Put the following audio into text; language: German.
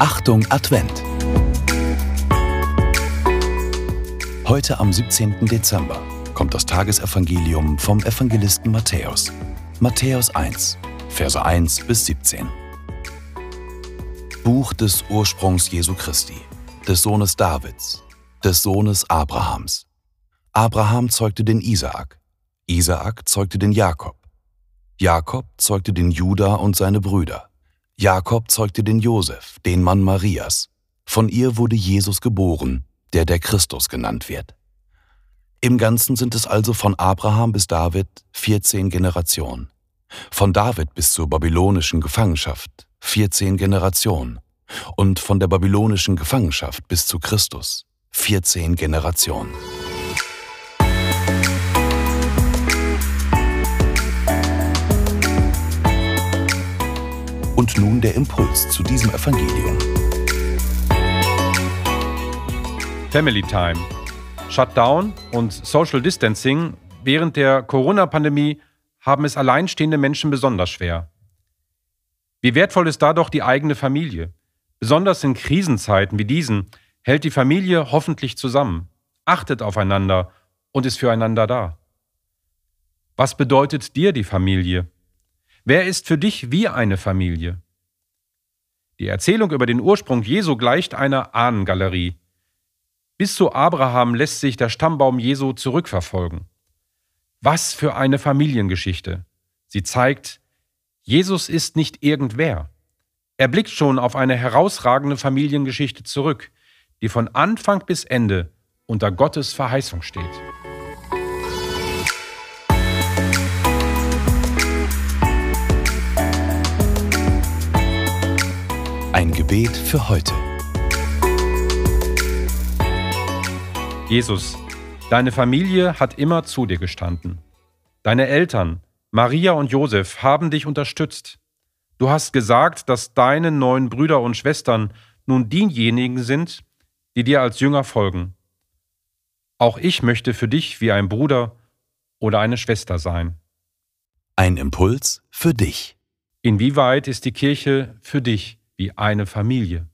Achtung Advent. Heute am 17. Dezember kommt das Tagesevangelium vom Evangelisten Matthäus. Matthäus 1, Verse 1 bis 17. Buch des Ursprungs Jesu Christi, des Sohnes Davids, des Sohnes Abrahams. Abraham zeugte den Isaak, Isaak zeugte den Jakob, Jakob zeugte den Juda und seine Brüder. Jakob zeugte den Josef, den Mann Marias. Von ihr wurde Jesus geboren, der der Christus genannt wird. Im Ganzen sind es also von Abraham bis David 14 Generationen. Von David bis zur babylonischen Gefangenschaft 14 Generationen. Und von der babylonischen Gefangenschaft bis zu Christus 14 Generationen. Und nun der Impuls zu diesem Evangelium. Family Time. Shutdown und Social Distancing während der Corona-Pandemie haben es alleinstehende Menschen besonders schwer. Wie wertvoll ist da doch die eigene Familie? Besonders in Krisenzeiten wie diesen hält die Familie hoffentlich zusammen, achtet aufeinander und ist füreinander da. Was bedeutet dir die Familie? Wer ist für dich wie eine Familie? Die Erzählung über den Ursprung Jesu gleicht einer Ahnengalerie. Bis zu Abraham lässt sich der Stammbaum Jesu zurückverfolgen. Was für eine Familiengeschichte. Sie zeigt, Jesus ist nicht irgendwer. Er blickt schon auf eine herausragende Familiengeschichte zurück, die von Anfang bis Ende unter Gottes Verheißung steht. Ein Gebet für heute. Jesus, deine Familie hat immer zu dir gestanden. Deine Eltern, Maria und Josef, haben dich unterstützt. Du hast gesagt, dass deine neuen Brüder und Schwestern nun diejenigen sind, die dir als Jünger folgen. Auch ich möchte für dich wie ein Bruder oder eine Schwester sein. Ein Impuls für dich. Inwieweit ist die Kirche für dich wie eine Familie?